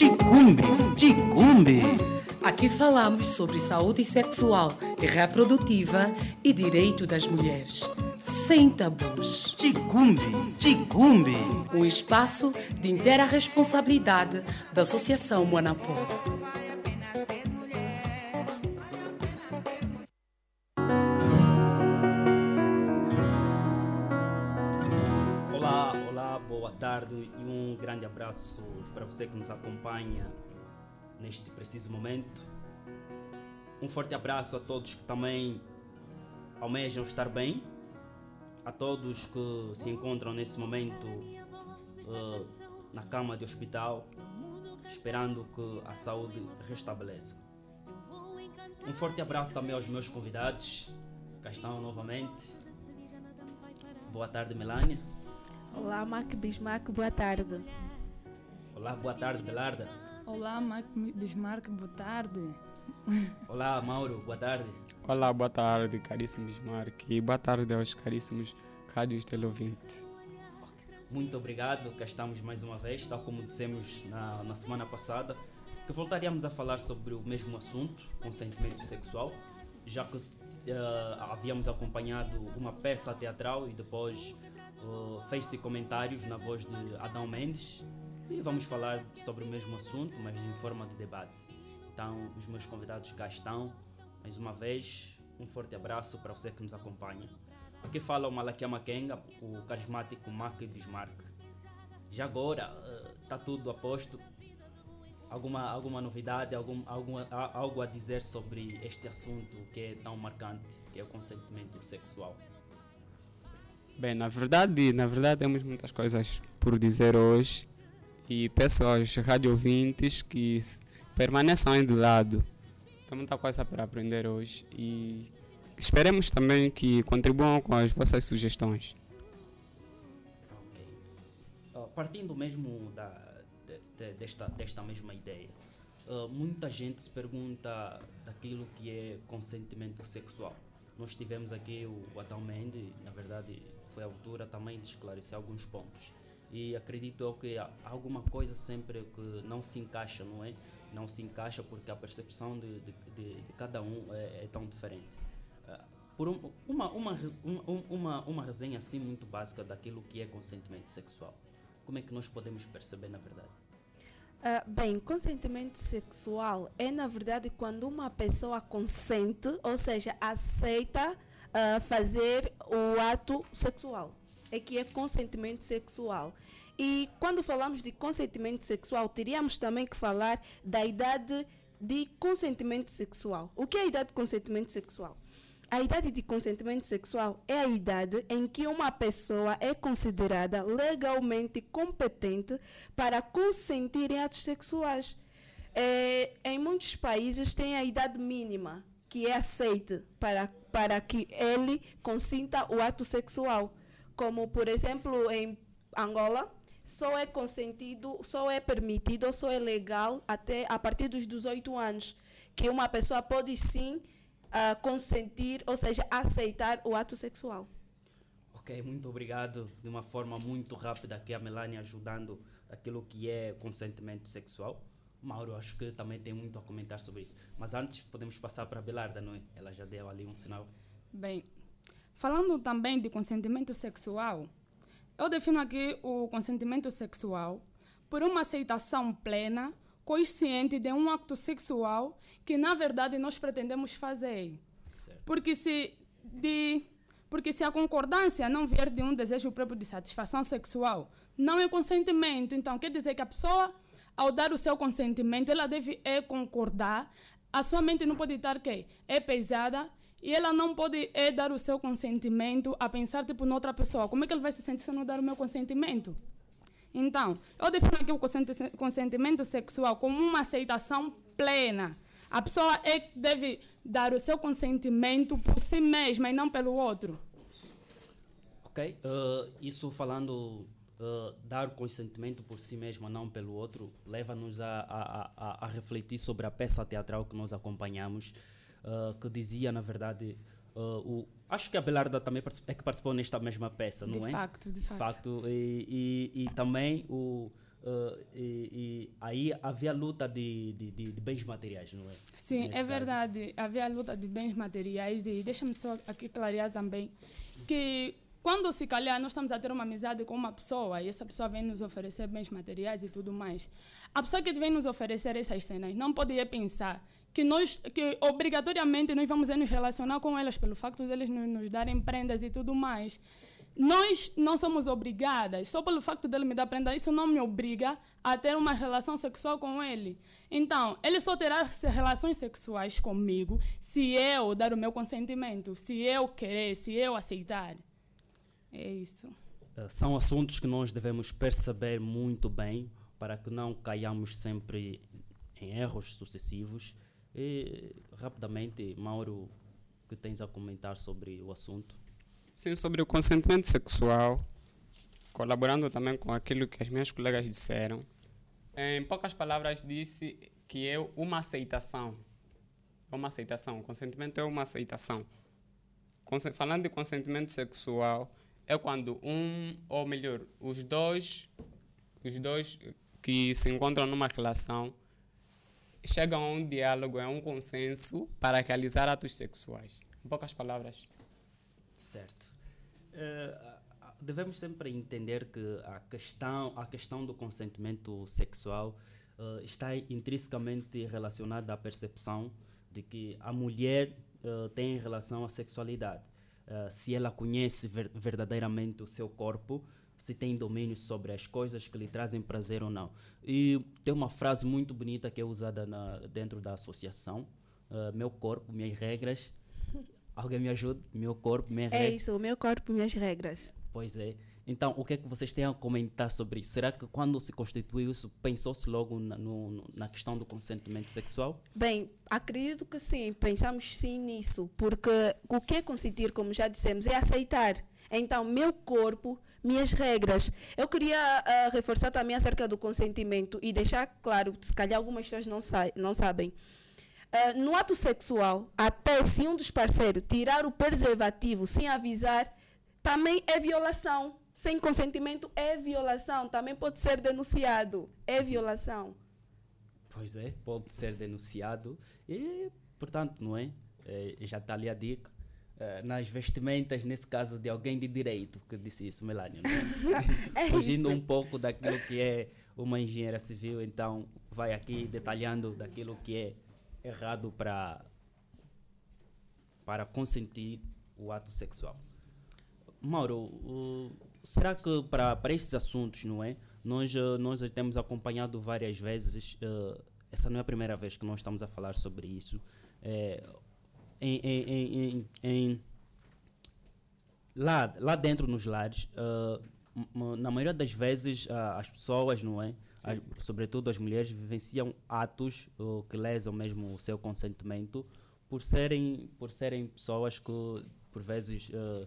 Ticumbe, Ticumbe. Aqui falamos sobre saúde sexual e reprodutiva e direito das mulheres. Sem tabus. Ticumbe, Ticumbe. Um espaço de inteira responsabilidade da Associação Monapó. Um grande abraço para você que nos acompanha neste preciso momento. Um forte abraço a todos que também almejam estar bem, a todos que se encontram nesse momento uh, na cama de hospital, esperando que a saúde restabeleça. Um forte abraço também aos meus convidados, cá estão novamente. Boa tarde, Melania. Olá, Mac Bismarck, boa tarde. Olá, boa tarde, Belarda. Olá, Mac Bismarck, boa tarde. Olá, Mauro, boa tarde. Olá, boa tarde, caríssimo Bismarck. E boa tarde aos caríssimos rádios teleouvintes. Muito obrigado, cá estamos mais uma vez, tal como dissemos na, na semana passada, que voltaríamos a falar sobre o mesmo assunto, consentimento sexual, já que uh, havíamos acompanhado uma peça teatral e depois uh, fez-se comentários na voz de Adão Mendes e vamos falar sobre o mesmo assunto, mas em forma de debate. Então, os meus convidados cá estão. Mais uma vez, um forte abraço para você que nos acompanha. Aqui fala o Malakia Makenga, o carismático Mark Bismarck. Já agora, está tudo a posto. Alguma, alguma novidade, algum, alguma, algo a dizer sobre este assunto que é tão marcante, que é o consentimento sexual? Bem, na verdade, na verdade temos muitas coisas por dizer hoje e peço aos rádio ouvintes que permaneçam de lado. Tem muita coisa para aprender hoje e esperemos também que contribuam com as vossas sugestões. Ok. Partindo mesmo da, de, de, desta, desta mesma ideia, uh, muita gente se pergunta daquilo que é consentimento sexual. Nós tivemos aqui o, o Adão Mendes, na verdade foi a altura também de esclarecer alguns pontos e acredito eu que há alguma coisa sempre que não se encaixa, não é? Não se encaixa porque a percepção de, de, de, de cada um é, é, tão diferente. Uh, por um, uma, uma, uma, uma, uma resenha assim muito básica daquilo que é consentimento sexual, como é que nós podemos perceber na verdade? Uh, bem, consentimento sexual é na verdade quando uma pessoa consente, ou seja, aceita uh, fazer o ato sexual é que é consentimento sexual. E quando falamos de consentimento sexual, teríamos também que falar da idade de consentimento sexual. O que é a idade de consentimento sexual? A idade de consentimento sexual é a idade em que uma pessoa é considerada legalmente competente para consentir em atos sexuais. É, em muitos países tem a idade mínima que é aceite para, para que ele consinta o ato sexual como por exemplo em Angola, só é consentido, só é permitido, só é legal até a partir dos 18 anos que uma pessoa pode sim uh, consentir, ou seja, aceitar o ato sexual. Ok, muito obrigado. De uma forma muito rápida aqui a Melania ajudando aquilo que é consentimento sexual. Mauro, acho que também tem muito a comentar sobre isso. Mas antes podemos passar para a Belarda, não é? Ela já deu ali um sinal. Bem, Falando também de consentimento sexual, eu defino aqui o consentimento sexual por uma aceitação plena, consciente de um acto sexual que na verdade nós pretendemos fazer. Certo. Porque se de porque se a concordância não vier de um desejo próprio de satisfação sexual, não é consentimento. Então, quer dizer que a pessoa, ao dar o seu consentimento, ela deve é concordar. A sua mente não pode estar que é pesada e ela não pode é, dar o seu consentimento a pensar tipo noutra pessoa. Como é que ele vai se sentir se eu não dar o meu consentimento? Então, eu defino aqui o consentimento sexual como uma aceitação plena. A pessoa é que deve dar o seu consentimento por si mesma e não pelo outro. Ok, uh, isso falando uh, dar o consentimento por si mesma, não pelo outro, leva-nos a, a, a, a refletir sobre a peça teatral que nós acompanhamos uh, que dizia, na verdade, uh, o, acho que a Belarda também é que participou nesta mesma peça, não de é? Facto, de facto. facto e, e, e também o, uh, e, e aí havia luta de, de, de, de bens materiais, não é? Sim, Nesse é caso. verdade. Havia a luta de bens materiais e deixa-me só aqui clarear também que quando se calhar nós estamos a ter uma amizade com uma pessoa e essa pessoa vem nos oferecer bens materiais e tudo mais, a pessoa que vem nos oferecer essas cenas não poderia pensar que nós, que obrigatoriamente nós vamos nos relacionar com elas pelo facto deles nos, nos darem prendas e tudo mais. Nós não somos obrigadas, só pelo facto dele me dar prenda, isso não me obriga a ter uma relação sexual com ele. Então, ele só terá relações sexuais comigo se eu dar o meu consentimento, se eu querer, se eu aceitar. É isso. Uh, são assuntos que nós devemos perceber muito bem para que não caiamos sempre em erros sucessivos. E, rapidamente, Mauro, o que tens a comentar sobre o assunto? Sim, sobre o consentimento sexual, colaborando também com aquilo que as minhas colegas disseram, em poucas palavras disse que é uma aceitação. É uma aceitação. O consentimento é uma aceitação. Falando de consentimento sexual, é quando um, ou melhor, os dois, os dois que se encontram numa relação chegam a um diálogo, a um consenso para realizar atos sexuais. Em poucas palavras. Certo. Eh, devemos sempre entender que a questão, a questão do consentimento sexual eh, está intrinsecamente relacionada à percepção de que a mulher eh, tem em relação à sexualidade. Eh, se ela conhece ver- verdadeiramente o seu corpo, se tem domínio sobre as coisas que lhe trazem prazer ou não. E tem uma frase muito bonita que é usada na, dentro da associação: Meu corpo, minhas regras. Alguém me ajude? Meu corpo, minha É regra. isso, o meu corpo, minhas regras. Pois é. Então, o que é que vocês têm a comentar sobre isso? Será que quando se constituiu isso, pensou-se logo na, no- na questão do consentimento sexual? Bem, acredito que sim, pensamos sim nisso, porque o que é consentir, como já dissemos, é aceitar. Então, meu corpo, minhas regras. Eu queria ah, reforçar também acerca do consentimento e deixar claro, se calhar algumas pessoas não, sa não sabem. Ah, no ato sexual, até se um dos parceiros tirar o preservativo sem avisar, também é violação. Sem consentimento é violação. Também pode ser denunciado. É violação. Pois é, pode ser denunciado e, portanto, não é? Eh, já está ali a dica. Eh, nas vestimentas, nesse caso, de alguém de direito que disse isso, Melania. Não é? É Fugindo um pouco daquilo que é uma engenheira civil, então vai aqui detalhando daquilo que é errado para para consentir o ato sexual. Mauro, o- será que para, para estes assuntos, não é? Nós, eh, nós temos acompanhado várias vezes, eh, essa não é a primeira vez que nós estamos a falar sobre isso. eh, em, em, em, em, lá, lá dentro nos lares, na maioria das vezes as pessoas, não é? As- sobretudo as mulheres, vivenciam atos oh, que lesam mesmo o seu consentimento por serem, por serem pessoas que, por vezes, eh,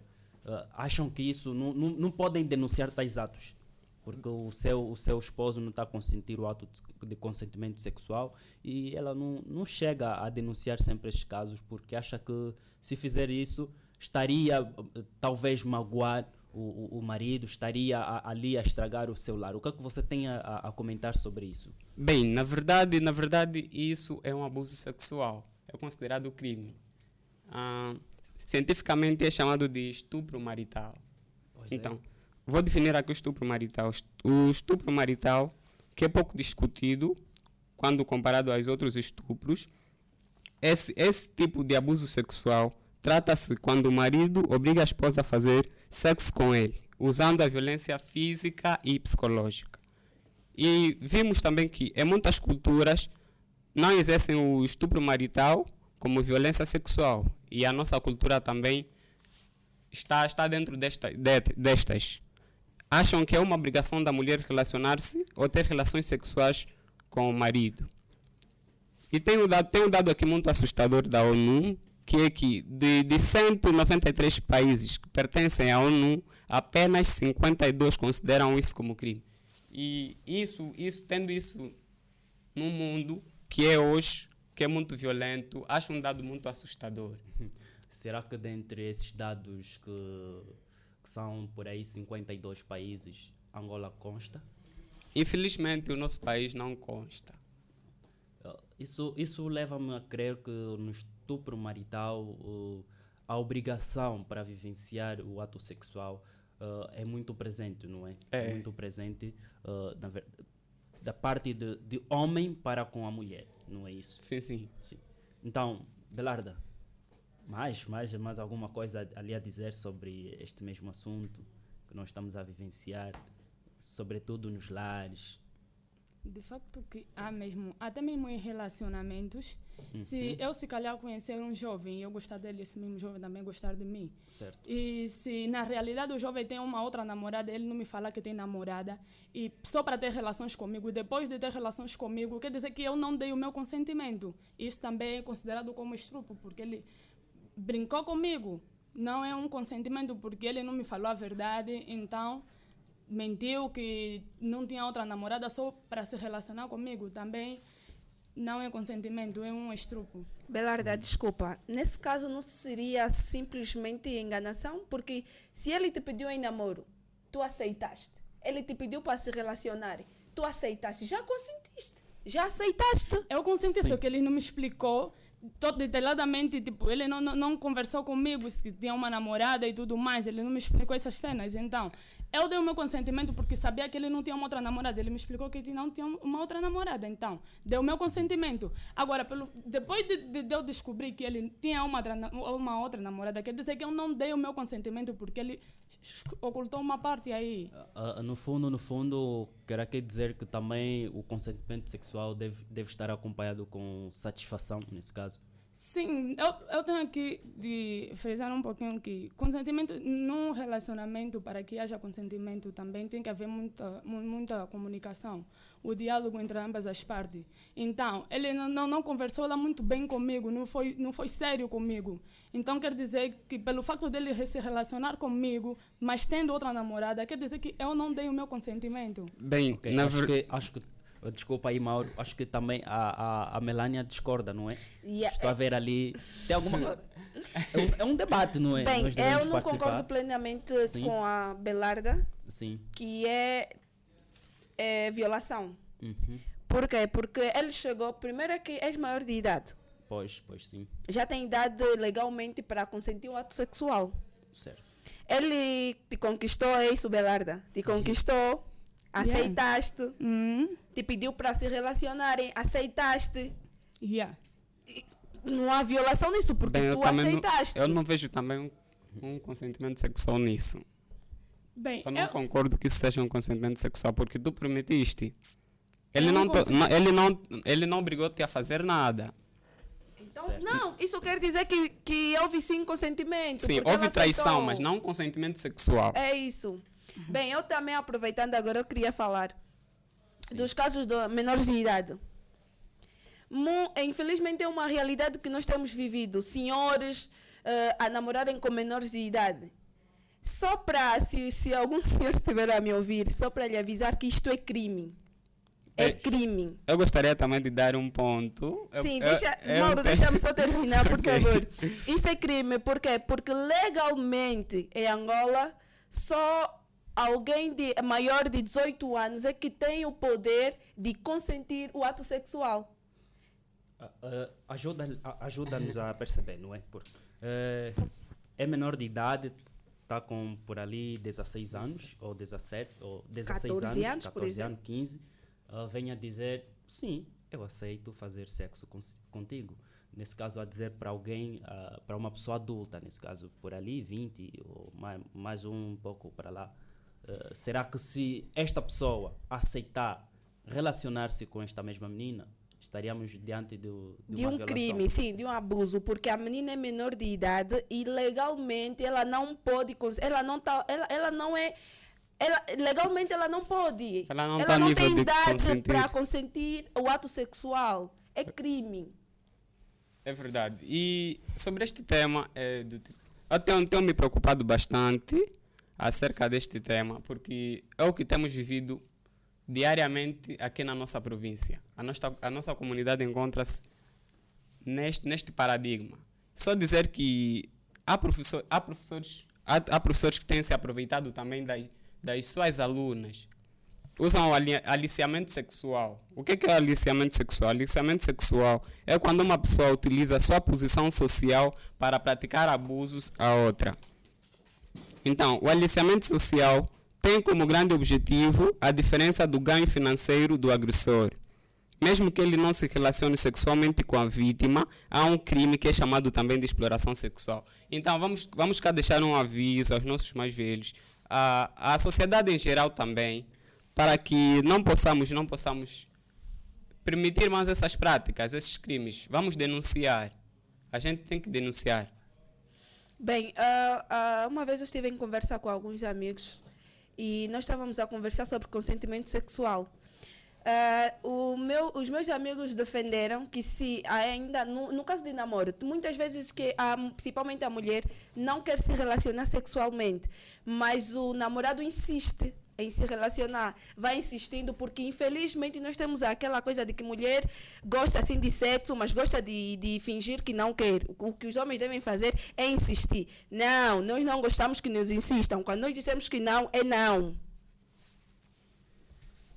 acham que isso não, não, não podem denunciar tais atos. Porque o seu, o seu esposo não está a consentir o ato de, consentimento sexual e ela não, não chega a denunciar sempre estes casos porque acha que se fizer isso estaria talvez magoar o, o, marido, estaria a- ali a estragar o seu lar. O que é que você tem a, a- comentar sobre isso? Bem, na verdade, na verdade, isso é um abuso sexual. É considerado crime. Ah, cientificamente é chamado de estupro marital. Pois é. então, vou definir aqui o estupro marital. O estupro marital, que é pouco discutido quando comparado aos outros estupros, esse, esse tipo de abuso sexual trata-se quando o marido obriga a esposa a fazer sexo com ele, usando a violência física e psicológica. E vimos também que em muitas culturas não exercem o estupro marital como violência sexual. E a nossa cultura também está, está dentro desta, de- destas. Acham que é uma obrigação da mulher relacionar-se ou ter relações sexuais com o marido. E tem um dado, tem um dado aqui muito assustador da ONU, que é que de, de 193 países que pertencem à ONU, apenas 52 consideram isso como crime. E isso, isso tendo isso num mundo que é hoje, que é muito violento, acho um dado muito assustador. Será que dentre esses dados que, que são por aí 52 países, Angola consta? Infelizmente, o nosso país não consta. Isso, isso leva-me a crer que no estupro marital uh, a obrigação para vivenciar o ato sexual uh, é muito presente, não é? É. muito presente uh, na da parte de, de homem para com a mulher, não é isso? Sim, sim. Sim. Então, Belarda, mais, mais, mais alguma coisa ali a dizer sobre este mesmo assunto que nós estamos a vivenciar, sobretudo nos lares? De facto que há mesmo, até mesmo em relacionamentos, Uhum. se eu se calhar conhecer um jovem e eu gostar dele, esse mesmo jovem também gostar de mim. Certo. E se na realidade o jovem tem uma outra namorada, ele não me fala que tem namorada, e só para ter relações comigo, depois de ter relações comigo, quer dizer que eu não dei o meu consentimento. Isso também é considerado como estupro, porque ele brincou comigo. Não é um consentimento porque ele não me falou a verdade, então mentiu que não tinha outra namorada só para se relacionar comigo. Também não é consentimento, é um estrupo. Belarda, desculpa. Nesse caso não seria simplesmente enganação? Porque se ele te pediu em namoro, tu aceitaste. Ele te pediu para se relacionar, tu aceitaste. Já consentiste. Já aceitaste. Eu consenti, Sim. só que ele não me explicou todo detalhadamente, tipo, ele não, não, não conversou comigo se tinha uma namorada e tudo mais, ele não me explicou essas cenas. Então, eu dei o meu consentimento porque sabia que ele não tinha uma outra namorada. Ele me explicou que ele não tinha uma outra namorada. Então, deu o meu consentimento. Agora, pelo, depois de, de, de eu descobrir que ele tinha uma uma outra namorada, quer dizer que eu não dei o meu consentimento porque ele ocultou uma parte aí. Ah, no fundo, no fundo, quer dizer que também o consentimento sexual deve, deve estar acompanhado com satisfação, nesse caso. Sim, eu, eu tenho aqui de frisar um pouquinho que consentimento num relacionamento, para que haja consentimento, também tem que haver muita, mu- muita comunicação, o diálogo entre ambas as partes. Então, ele não, não, não conversou lá muito bem comigo, não foi, não foi sério comigo. Então, quer dizer que pelo facto dele se relacionar comigo, mas tendo outra namorada, quer dizer que eu não dei o meu consentimento. Bem, Ok, na acho, verdade. que, acho que, desculpa aí, Mauro, acho que também a, a, a Melania discorda, não é? E a- Estou a ver ali. Tem alguma. É um, é um debate, não é? Bem, eu não participar. concordo plenamente Sim. com a Belarda, Sim. que é, é violação. Uhum. Por quê? Porque ele chegou, primeiro é que és maior de idade. Pois, pois sim. Já tem idade legalmente para consentir um ato sexual. Certo. Ele te conquistou, é isso, Belarda. Te conquistou, aceitaste, Hum, te pediu para se relacionarem, aceitaste. yeah. Não há violação nisso, porque Bem, eu tu também não, aceitaste. eu não vejo também um, um consentimento sexual nisso. Bem, Eu não eu, concordo que isso seja um consentimento sexual, porque tu permitiste. Ele não, não não- ele não, ele não obrigou-te a fazer nada. Então, Certo. não, isso quer dizer que, que houve sim consentimento. Sim, houve traição, mas não consentimento sexual. É isso. Bem, eu também aproveitando agora, eu queria falar dos casos de menores de idade. Infelizmente é uma realidade que nós temos vivido. Senhores eh, a namorarem com menores de idade. Só para, se, se algum senhor estiver a me ouvir, só para lhe avisar que isto é crime. É Bem, crime. Eu gostaria também de dar um ponto. Eu- Sim, eu- deixa, eu Mauro, tenho- deixa-me só terminar, por Ok. favor. Isto é crime, por quê? Porque legalmente em Angola só alguém de maior de 18 anos é que tem o poder de consentir o ato sexual. Ah, ah, ajuda- a- Ajuda-nos a perceber, não é? Porque eh, é menor de idade, está com por ali 16 anos, ou 17, ou 16 14 anos, anos, por 14 exemplo. anos, 15, ah, vem a dizer, sim, eu aceito fazer sexo cons- contigo. Nesse caso, a dizer para alguém, para uma pessoa adulta, nesse caso, por ali, 20, ou mais, mais um pouco para lá. Ah, será que se esta pessoa aceitar relacionar-se com esta mesma menina, estaríamos diante do, de, De uma um violação? crime, sim, de um abuso, porque a menina é menor de idade e legalmente ela não pode, ela não tá, ela, ela não é, ela, legalmente ela não pode. Ela não tá a nível tem de idade para consentir o ato sexual. É crime. É verdade. E sobre este tema, é do eu tenho, tenho me preocupado bastante acerca deste tema, porque é o que temos vivido diariamente aqui na nossa província. A nossa, a nossa comunidade encontra-se neste, neste paradigma. Só dizer que há, professor, há, professores, há, há professores que têm se aproveitado também das, das suas alunas usam o ali- aliciamento sexual. O que é, que é aliciamento sexual? Aliciamento sexual é quando uma pessoa utiliza sua posição social para praticar abusos a outra. Então, o aliciamento social tem como grande objetivo a diferença do ganho financeiro do agressor. Mesmo que ele não se relacione sexualmente com a vítima, há um crime que é chamado também de exploração sexual. Então, vamos, vamos cá deixar um aviso aos nossos mais velhos, à, à sociedade em geral também, para que não possamos, não possamos permitir mais essas práticas, esses crimes. Vamos denunciar. A gente tem que denunciar. Bem, ah, ah, uma vez eu estive em conversa com alguns amigos e nós estávamos a conversar sobre consentimento sexual. O meu- os meus amigos defenderam que se ainda, no, no caso de namoro, muitas vezes que a, principalmente a mulher não quer se relacionar sexualmente, mas o namorado insiste em se relacionar, vai insistindo, porque infelizmente nós temos aquela coisa de que mulher gosta assim de sexo, mas gosta de, de fingir que não quer. O, que os homens devem fazer é insistir. Não, nós não gostamos que nos insistam. Quando nós dissemos que não, é não.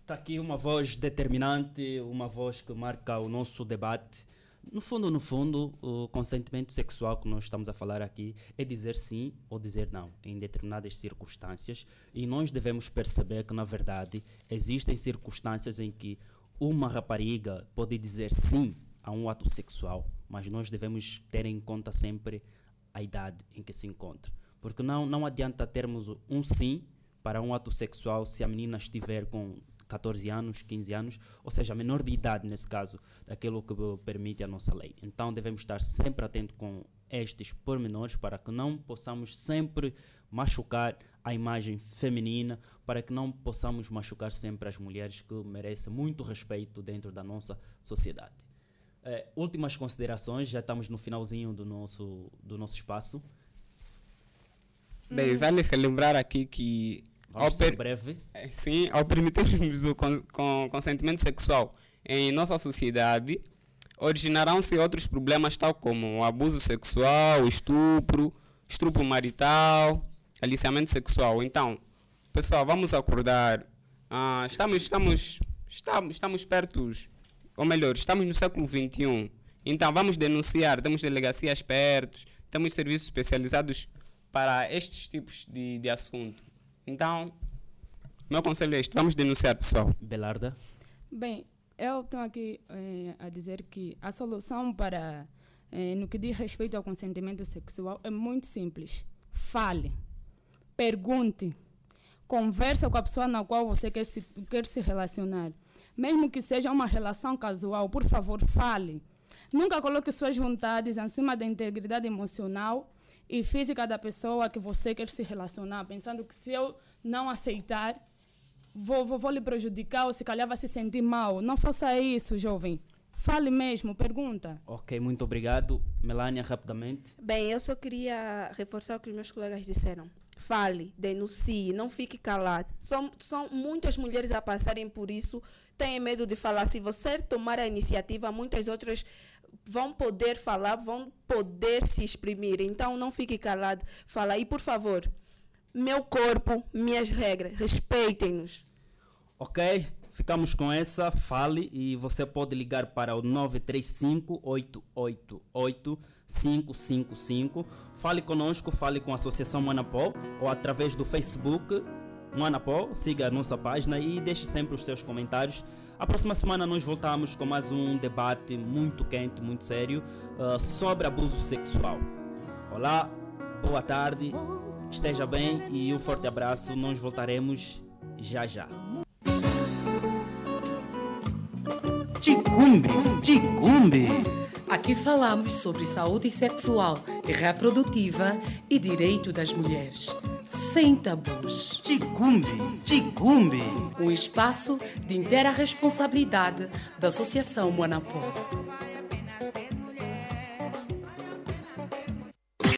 Está aqui uma voz determinante, uma voz que marca o nosso debate. No fundo, no fundo, o consentimento sexual que nós estamos a falar aqui é dizer sim ou dizer não em determinadas circunstâncias e nós devemos perceber que, na verdade, existem circunstâncias em que uma rapariga pode dizer sim a um ato sexual, mas nós devemos ter em conta sempre a idade em que se encontra. Porque não, não adianta termos um sim para um ato sexual se a menina estiver com 14 anos, 15 anos, ou seja, menor de idade nesse caso, daquilo que permite a nossa lei. Então devemos estar sempre atentos com estes pormenores para que não possamos sempre machucar a imagem feminina, para que não possamos machucar sempre as mulheres que merecem muito respeito dentro da nossa sociedade. Eh, últimas considerações, já estamos no finalzinho do nosso, do nosso espaço. Bem, vale relembrar aqui que Vamos ao ser breve. É, Sim, ao permitirmos o con con consentimento sexual em nossa sociedade, originarão-se outros problemas, tal como o abuso sexual, o estupro, estupro marital, aliciamento sexual. Então, pessoal, vamos acordar. Ah, estamos, estamos, estamos, estamos perto, ou melhor, estamos no século XXI. Então, vamos denunciar. Temos delegacias perto, temos serviços especializados para estes tipos de, de assunto. Então, meu conselho é este: vamos denunciar, pessoal. Belarda. Bem, eu tenho aqui eh, a dizer que a solução para, eh, no que diz respeito ao consentimento sexual, é muito simples. Fale, pergunte, converse com a pessoa na qual você quer se, quer se relacionar. Mesmo que seja uma relação casual, por favor, fale. Nunca coloque suas vontades acima da integridade emocional e física da pessoa que você quer se relacionar, pensando que se eu não aceitar, vou, vou, vou lhe prejudicar ou se calhar vai se sentir mal. Não faça isso, jovem. Fale mesmo, pergunta. Ok, muito obrigado. Melania, rapidamente. Bem, eu só queria reforçar o que os meus colegas disseram. Fale, denuncie, não fique calado. São, são muitas mulheres a passarem por isso, têm medo de falar. Se você tomar a iniciativa, muitas outras vão poder falar, vão poder se exprimir. Então, não fique calado. Fala. E, por favor, meu corpo, minhas regras, respeitem-nos. Ok, ficamos com essa. Fale e você pode ligar para o 935 888 555. Fale conosco, fale com a Associação Manapó ou através do Facebook Manapó. Siga a nossa página e deixe sempre os seus comentários. A próxima semana nós voltamos com mais um debate muito quente, muito sério uh, sobre abuso sexual. Olá, boa tarde, esteja bem e um forte abraço. Nós voltaremos já já. Ticumbe, ticumbe. Aqui falamos sobre saúde sexual e reprodutiva e direito das mulheres, sem tabus. Ticumbe, ticumbe. Um espaço de inteira responsabilidade da Associação Moanapó.